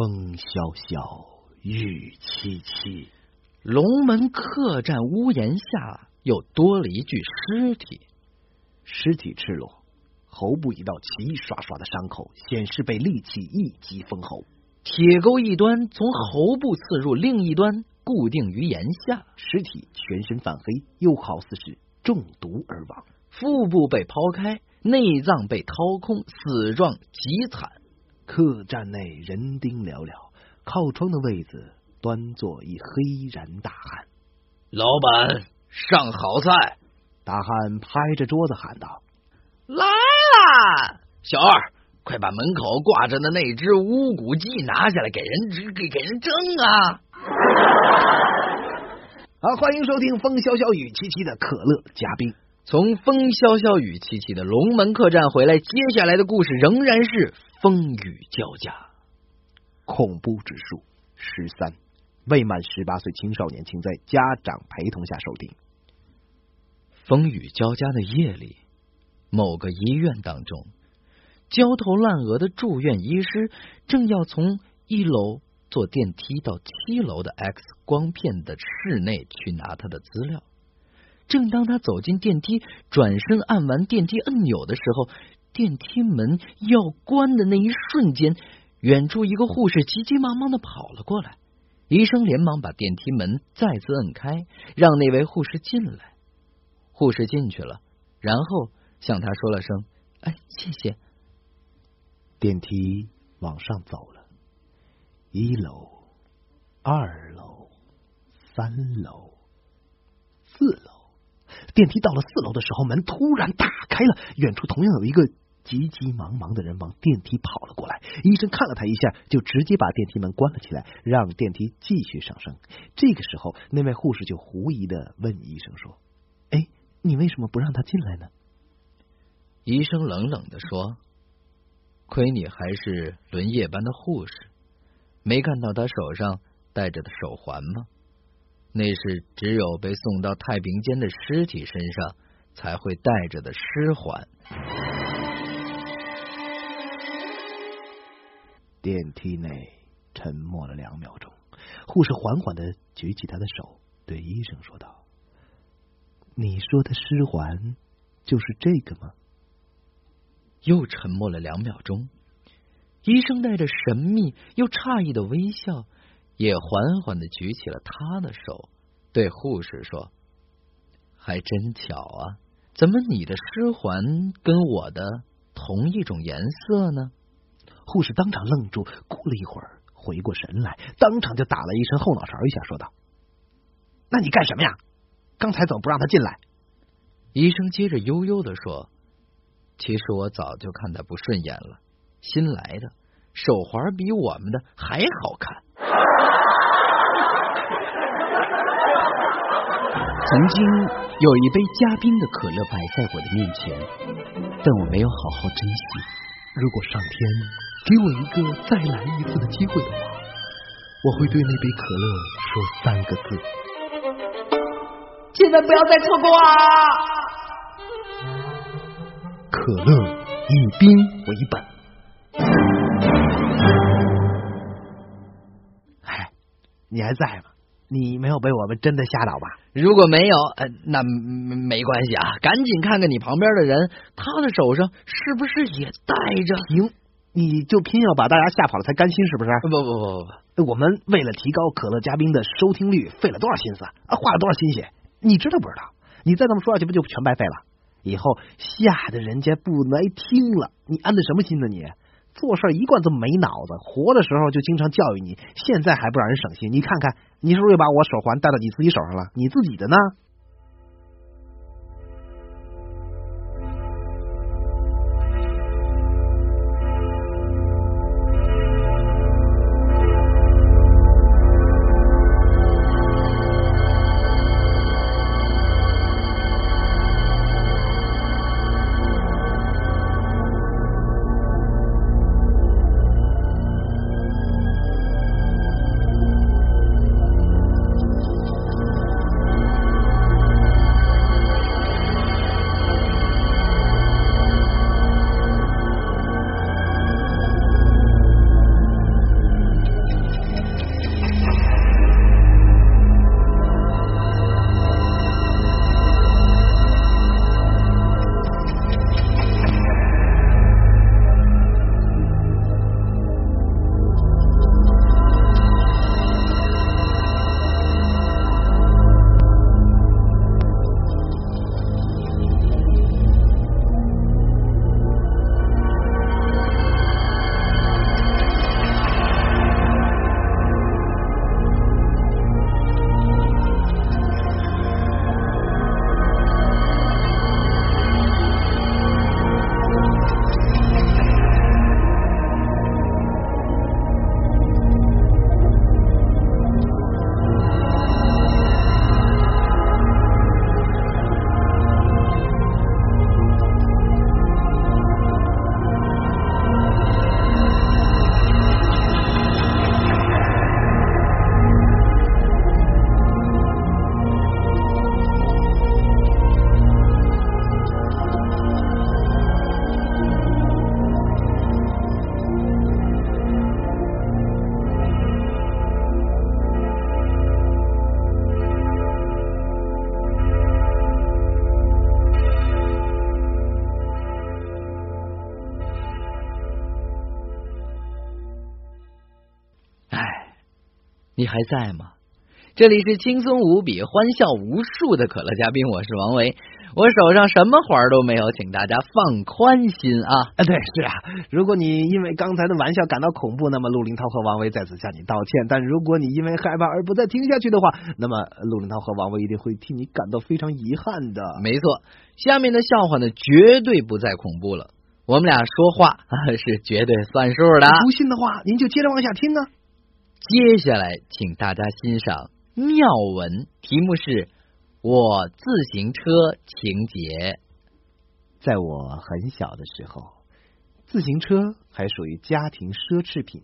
风萧萧，雨凄凄，龙门客栈屋檐下又多了一具尸体。尸体赤裸，喉部一道齐刷刷的伤口，显示被利器一击封喉。铁钩一端从喉部刺入，另一端固定于檐下。尸体全身泛黑，又好似是中毒而亡。腹部被剖开，内脏被掏空，死状极惨。客栈内人丁寥寥，靠窗的位子端坐一黑然大汉。老板，上好菜！大汉拍着桌子喊道：“来啦，小二，快把门口挂着的那只乌骨鸡拿下来，给人给给人蒸啊！” 好，欢迎收听风萧萧雨凄凄的可乐嘉宾。从风萧萧雨凄凄的龙门客栈回来，接下来的故事仍然是风雨交加，恐怖指数十三，未满十八岁青少年请在家长陪同下收听。风雨交加的夜里，某个医院当中，焦头烂额的住院医师正要从一楼坐电梯到七楼的 X 光片的室内去拿他的资料。正当他走进电梯，转身按完电梯按钮的时候，电梯门要关的那一瞬间，远处一个护士急急忙忙的跑了过来。医生连忙把电梯门再次摁开，让那位护士进来。护士进去了，然后向他说了声：“哎，谢谢。”电梯往上走了，一楼、二楼、三楼、四楼。电梯到了四楼的时候，门突然打开了，远处同样有一个急急忙忙的人往电梯跑了过来。医生看了他一下，就直接把电梯门关了起来，让电梯继续上升。这个时候，那位护士就狐疑的问医生说：“哎，你为什么不让他进来呢？”医生冷冷的说：“亏你还是轮夜班的护士，没看到他手上戴着的手环吗？”那是只有被送到太平间的尸体身上才会带着的尸环。电梯内沉默了两秒钟，护士缓缓的举起他的手，对医生说道：“你说的尸环就是这个吗？”又沉默了两秒钟，医生带着神秘又诧异的微笑。也缓缓的举起了他的手，对护士说：“还真巧啊，怎么你的尸环跟我的同一种颜色呢？”护士当场愣住，过了一会儿回过神来，当场就打了一身后脑勺一下，说道：“那你干什么呀？刚才怎么不让他进来？”医生接着悠悠的说：“其实我早就看他不顺眼了，新来的手环比我们的还好看。” 曾经有一杯加冰的可乐摆在我的面前，但我没有好好珍惜。如果上天给我一个再来一次的机会的话，我会对那杯可乐说三个字：千万不要再错过啊！可乐以冰为本。你还在吗？你没有被我们真的吓到吧？如果没有，呃，那没关系啊，赶紧看看你旁边的人，他的手上是不是也带着？行，你就偏要把大家吓跑了才甘心是不是？不不不不不，我们为了提高可乐嘉宾的收听率，费了多少心思啊，花了多少心血？你知道不知道？你再这么说下去，不就全白费了？以后吓得人家不来听了，你安的什么心呢？你？做事一贯这么没脑子，活的时候就经常教育你，现在还不让人省心？你看看，你是不是又把我手环戴到你自己手上了？你自己的呢？你还在吗？这里是轻松无比、欢笑无数的可乐嘉宾，我是王维。我手上什么活儿都没有，请大家放宽心啊！啊，对，是啊。如果你因为刚才的玩笑感到恐怖，那么陆林涛和王维在此向你道歉。但如果你因为害怕而不再听下去的话，那么陆林涛和王维一定会替你感到非常遗憾的。没错，下面的笑话呢，绝对不再恐怖了。我们俩说话是绝对算数的。不信的话，您就接着往下听啊。接下来，请大家欣赏妙文，题目是。我自行车情节，在我很小的时候，自行车还属于家庭奢侈品。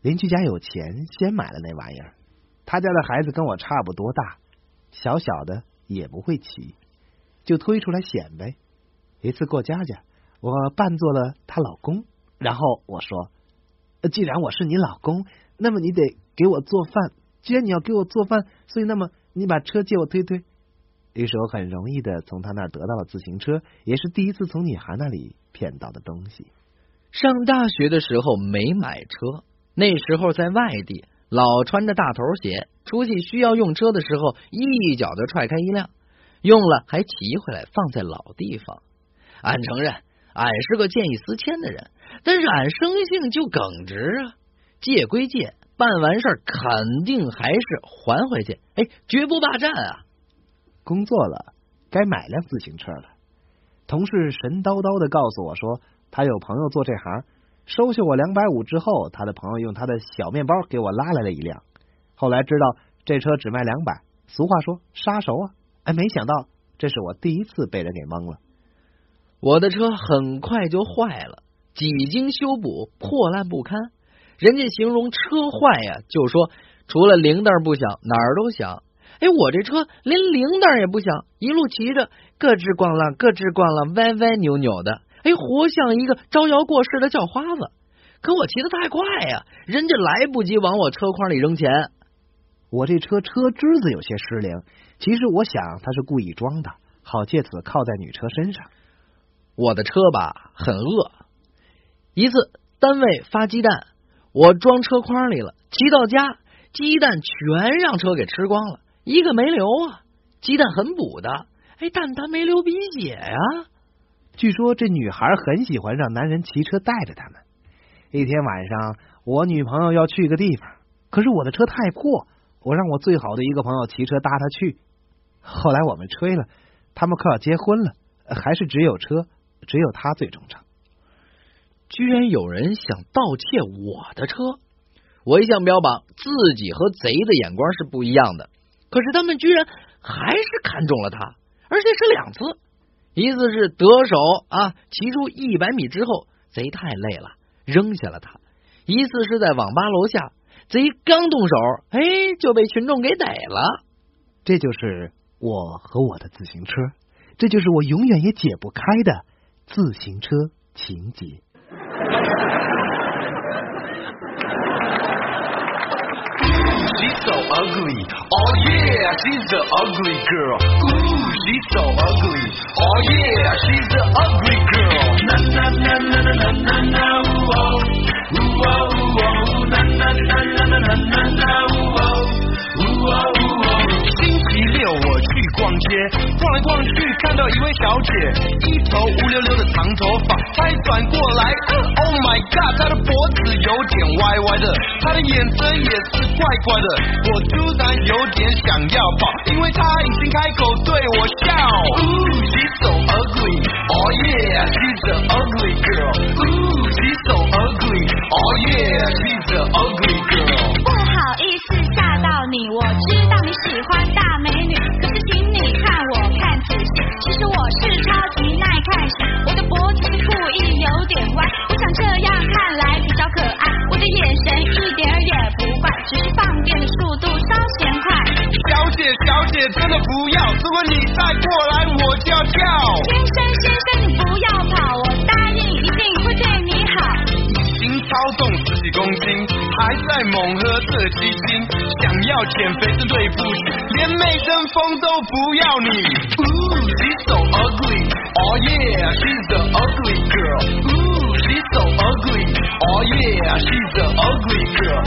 邻居家有钱，先买了那玩意儿。他家的孩子跟我差不多大，小小的也不会骑，就推出来显摆。一次过家家，我扮作了她老公，然后我说：“既然我是你老公，那么你得给我做饭。既然你要给我做饭，所以那么。”你把车借我推推。于是我很容易的从他那儿得到了自行车，也是第一次从女孩那里骗到的东西。上大学的时候没买车，那时候在外地，老穿着大头鞋，出去需要用车的时候，一脚就踹开一辆，用了还骑回来放在老地方。俺承认，俺是个见异思迁的人，但是俺生性就耿直啊，借归借。办完事儿肯定还是还回去，哎，绝不霸占啊！工作了，该买辆自行车了。同事神叨叨的告诉我说，他有朋友做这行，收下我两百五之后，他的朋友用他的小面包给我拉来了一辆。后来知道这车只卖两百，俗话说杀熟啊！哎，没想到这是我第一次被人给蒙了。我的车很快就坏了，几经修补，破烂不堪。人家形容车坏呀，就说除了铃铛不响，哪儿都响。哎，我这车连铃铛也不响，一路骑着咯吱咣啷，咯吱咣啷，歪歪扭扭的，哎，活像一个招摇过市的叫花子。可我骑的太快呀，人家来不及往我车筐里扔钱。我这车车枝子有些失灵，其实我想他是故意装的，好借此靠在女车身上。我的车吧很饿，一次单位发鸡蛋。我装车筐里了，骑到家，鸡蛋全让车给吃光了，一个没留啊！鸡蛋很补的，哎，但它没流鼻血呀。据说这女孩很喜欢让男人骑车带着他们。一天晚上，我女朋友要去一个地方，可是我的车太破，我让我最好的一个朋友骑车搭她去。后来我们吹了，他们快要结婚了，还是只有车，只有他最忠诚。居然有人想盗窃我的车！我一向标榜自己和贼的眼光是不一样的，可是他们居然还是看中了他，而且是两次。一次是得手啊，骑出一百米之后，贼太累了，扔下了他；一次是在网吧楼下，贼刚动手，哎，就被群众给逮了。这就是我和我的自行车，这就是我永远也解不开的自行车情节。She's so ugly. Oh yeah, she's the ugly girl. Ooh, she's so ugly. Oh yeah, she's the ugly girl. Na na na na na na na ooh oh. Ooh oh ooh oh. Na na na na na na na ooh oh. Ooh oh 街，逛来逛去看到一位小姐，一头乌溜溜的长头发，才转过来，Oh my god，她的脖子有点歪歪的，她的眼神也是怪怪的，我突然有点想要跑，因为她已经开口对我笑。Ooh she's so ugly，Oh yeah she's a ugly girl，Ooh she's so ugly，Oh yeah she's a 猛喝这鸡精，想要减肥真对不起，连美登峰都不要你。Ooh she's so ugly, oh yeah she's the ugly girl. Ooh she's so ugly, oh yeah she's the ugly girl.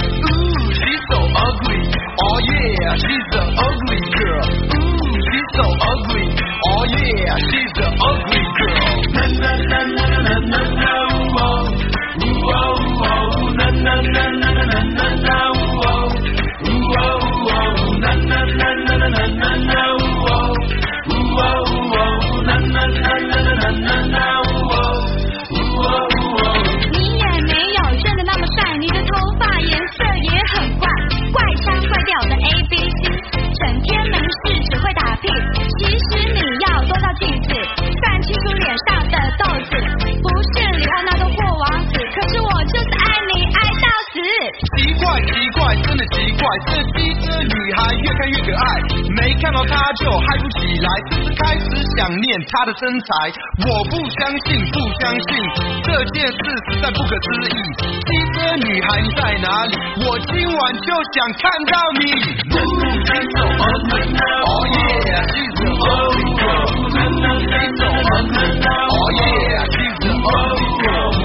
怪，真的奇怪，这机车女孩越看越可爱，没看到她就嗨不起来，甚至开始想念她的身材。我不相信，不相信这件事实在不可思议。机车女孩你在哪里？我今晚就想看到你。Oh yeah, she's so ugly girl. She's so ugly, oh yeah, she's so ugly girl.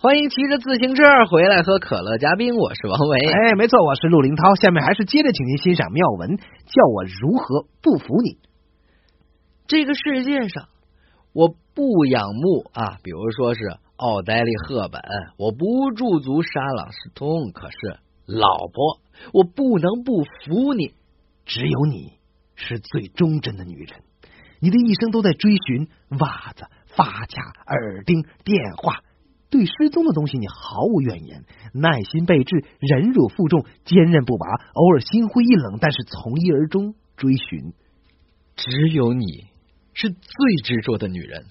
oh oh oh. 欢迎骑着自行车回来喝可乐，嘉宾，我是王维。哎，没错，我是陆林涛。下面还是接着请您欣赏妙文，叫我如何不服你。这个世界上，我不仰慕啊，比如说是奥黛丽·赫本，我不驻足沙朗斯通，可是老婆，我不能不服你。只有你是最忠贞的女人，你的一生都在追寻袜子、发卡、耳钉、电话。对失踪的东西你毫无怨言，耐心备至，忍辱负重，坚韧不拔，偶尔心灰意冷，但是从一而终追寻。只有你是最执着的女人，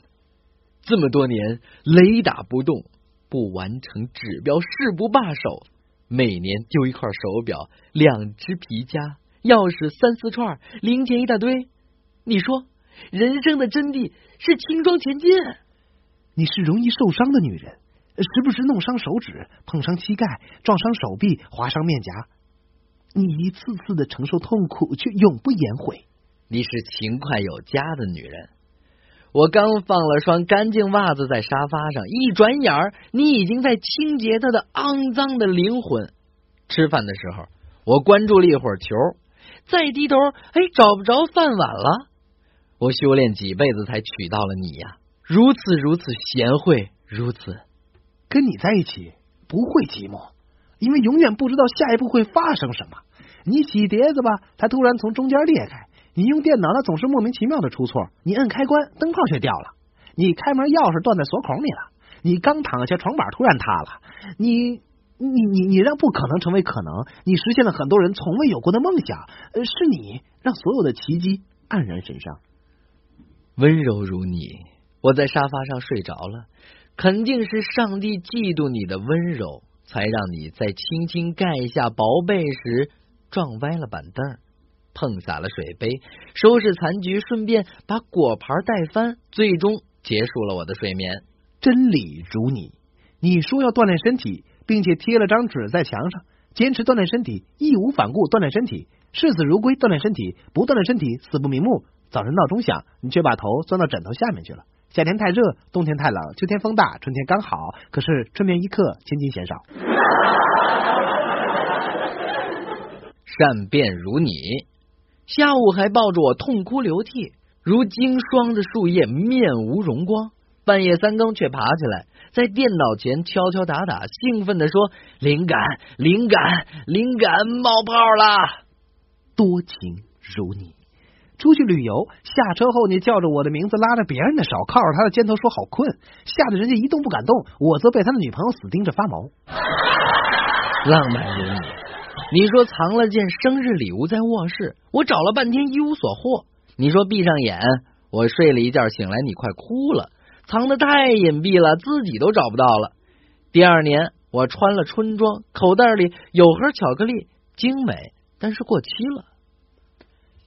这么多年雷打不动，不完成指标誓不罢手，每年丢一块手表，两只皮夹，钥匙三四串，零钱一大堆。你说人生的真谛是轻装前进。你是容易受伤的女人，时不时弄伤手指，碰伤膝盖，撞伤手臂，划伤面颊。你一次次的承受痛苦，却永不言悔。你是勤快有家的女人。我刚放了双干净袜子在沙发上，一转眼儿，你已经在清洁她的肮脏的灵魂。吃饭的时候，我关注了一会儿球，再低头，哎，找不着饭碗了。我修炼几辈子才娶到了你呀，如此如此贤惠，如此。跟你在一起不会寂寞，因为永远不知道下一步会发生什么。你洗碟子吧，它突然从中间裂开；你用电脑，它总是莫名其妙的出错；你摁开关，灯泡却掉了；你开门钥匙断在锁孔里了；你刚躺下，床板突然塌了；你你你你让不可能成为可能，你实现了很多人从未有过的梦想。呃，是你让所有的奇迹黯然神伤。温柔如你，我在沙发上睡着了。肯定是上帝嫉妒你的温柔，才让你在轻轻盖下薄被时撞歪了板凳，碰洒了水杯，收拾残局，顺便把果盘带翻，最终结束了我的睡眠。真理如你，你说要锻炼身体，并且贴了张纸在墙上，坚持锻炼身体，义无反顾锻炼身体，视死如归锻炼身体，不锻炼身体死不瞑目。早晨闹钟响，你却把头钻到枕头下面去了。夏天太热，冬天太冷，秋天风大，春天刚好。可是春眠一刻，千金嫌少。善变如你，下午还抱着我痛哭流涕，如经霜的树叶，面无荣光。半夜三更却爬起来，在电脑前敲敲打打，兴奋的说：“灵感，灵感，灵感冒泡了。”多情如你。出去旅游，下车后你叫着我的名字，拉着别人的手，靠着他的肩头说好困，吓得人家一动不敢动，我则被他的女朋友死盯着发毛。浪漫如你，你说藏了件生日礼物在卧室，我找了半天一无所获。你说闭上眼，我睡了一觉醒来，你快哭了，藏的太隐蔽了，自己都找不到了。第二年我穿了春装，口袋里有盒巧克力，精美，但是过期了。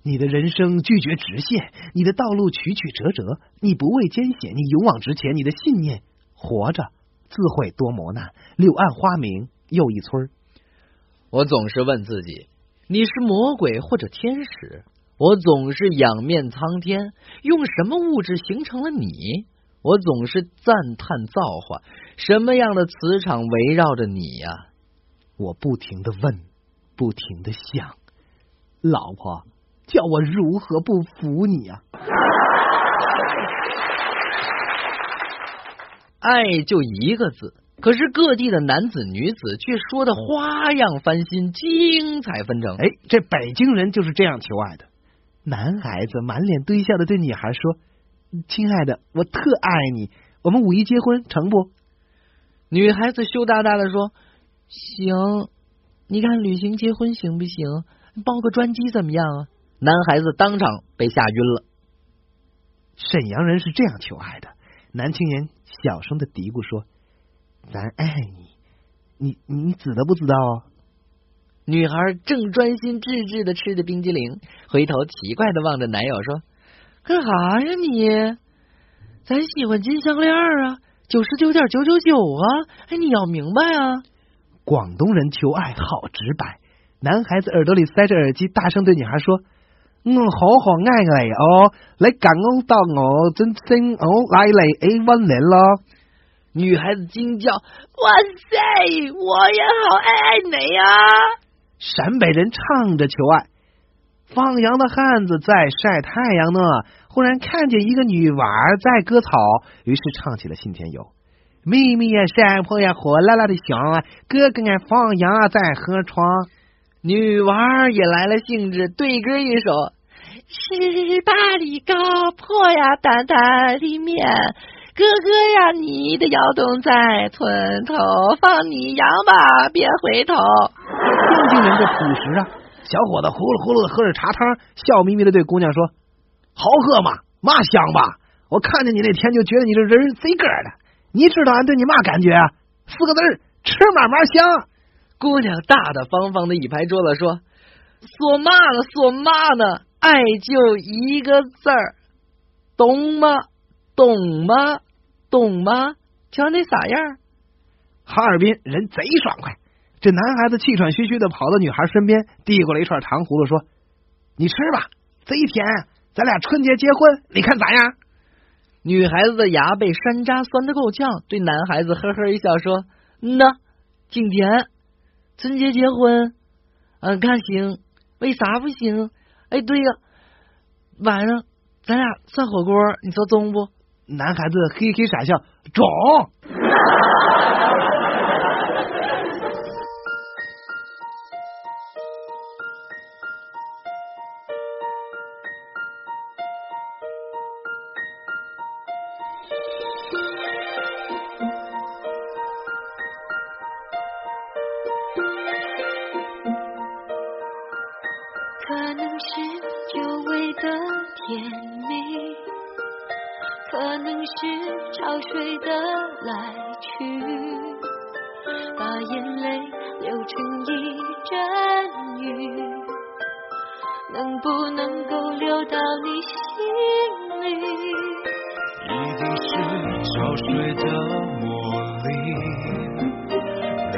你的人生拒绝直线，你的道路曲曲折折，你不畏艰险，你勇往直前，你的信念活着，自会多磨难。柳暗花明又一村。我总是问自己，你是魔鬼或者天使？我总是仰面苍天，用什么物质形成了你？我总是赞叹造化，什么样的磁场围绕着你呀？我不停的问，不停的想，老婆，叫我如何不服你啊？爱就一个字，可是各地的男子女子却说的花样翻新，精彩纷呈。哎，这北京人就是这样求爱的。男孩子满脸堆笑的对女孩说：“亲爱的，我特爱你，我们五一结婚成不？”女孩子羞答答的说：“行，你看旅行结婚行不行？包个专机怎么样啊？”男孩子当场被吓晕了。沈阳人是这样求爱的，男青年小声的嘀咕说：“咱爱你，你你知道不知道？”女孩正专心致志的吃着冰激凌，回头奇怪的望着男友说：“干啥呀你？咱喜欢金项链啊，九十九点九九九啊！哎，你要明白啊！”广东人求爱好直白，男孩子耳朵里塞着耳机，大声对女孩说：“我好好爱你哦，你感恩到我真心哦，来嚟 A 温暖咯。”女孩子惊叫：“哇塞，我也好爱爱你呀！”陕北人唱着求爱，放羊的汉子在晒太阳呢。忽然看见一个女娃在割草，于是唱起了《信天游》。妹妹呀，山坡呀，火辣辣的香啊！哥哥俺放羊在河床。女娃也来了兴致，对歌一首：十八里高坡呀，担担里面。哥哥呀，你的窑洞在村头，放你羊吧，别回头。天津人这朴实啊，小伙子呼噜呼噜的喝着茶汤，笑眯眯的对姑娘说：“好喝吗？嘛香吧？我看见你那天就觉得你这人贼个的。你知道俺对你嘛感觉啊？四个字吃嘛嘛香。”姑娘大大方方的一拍桌子说：“说嘛呢？说嘛呢？爱就一个字儿，懂吗？”懂吗？懂吗？瞧那啥样？哈尔滨人贼爽快。这男孩子气喘吁吁的跑到女孩身边，递过来一串糖葫芦，说：“你吃吧，贼甜。咱俩春节结婚，你看咋样？”女孩子的牙被山楂酸的够呛，对男孩子呵呵一笑，说：“嗯呐，今天春节结婚，嗯，看行。为啥不行？哎，对呀，晚上咱俩涮火锅，你说中不？”男孩子嘿嘿傻笑，中。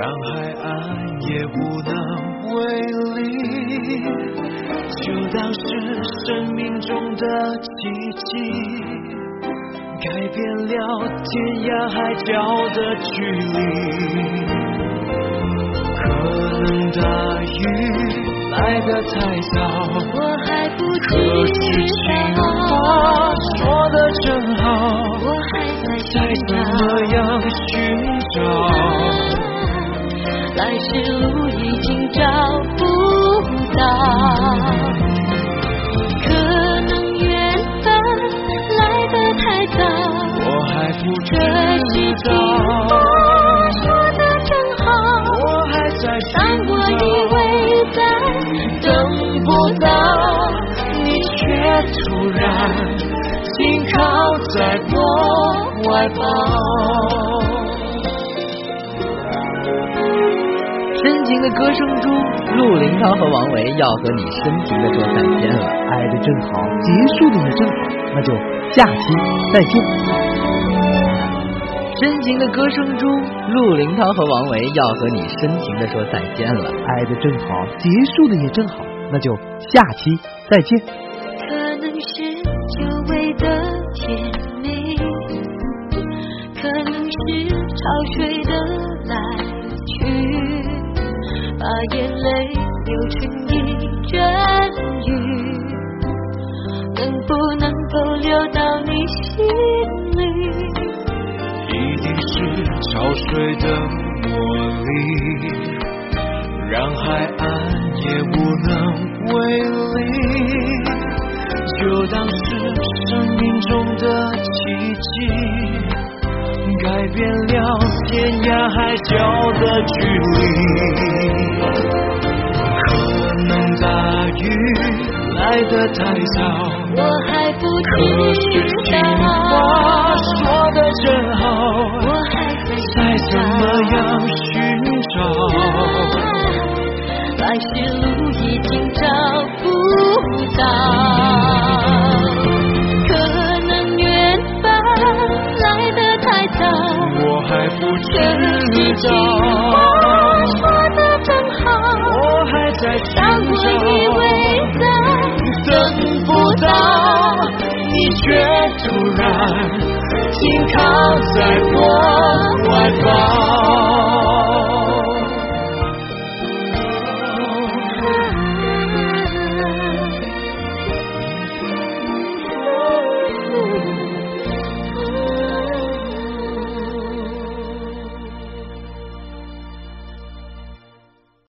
让海岸也无能为力，就当是生命中的奇迹。改变了天涯海角的距离，可能大雨来得太早，我还不可是情话说的真好，我还在再怎么样寻找，突然紧靠在我怀抱。深情的歌声中，陆林涛和王维要和你深情的说再见了。爱的正好，结束的也正好，那就下期再见。深情的歌声中，陆林涛和王维要和你深情的说再见了。爱的正好，结束的也正好，那就下期再见。潮水的来去，把眼泪流成一阵雨，能不能够流到你心里？一定是潮水的魔力，让海岸也无能为力。就当是生命中的奇迹，改变了天涯海角的距离。可能大雨来得太早，我还不可是知情话，说的真好。我还在再怎么。样寻找，来时路已经找不到，情话，说的真好，我还在让寻我以为，在等不到，你却突然紧靠在我怀抱。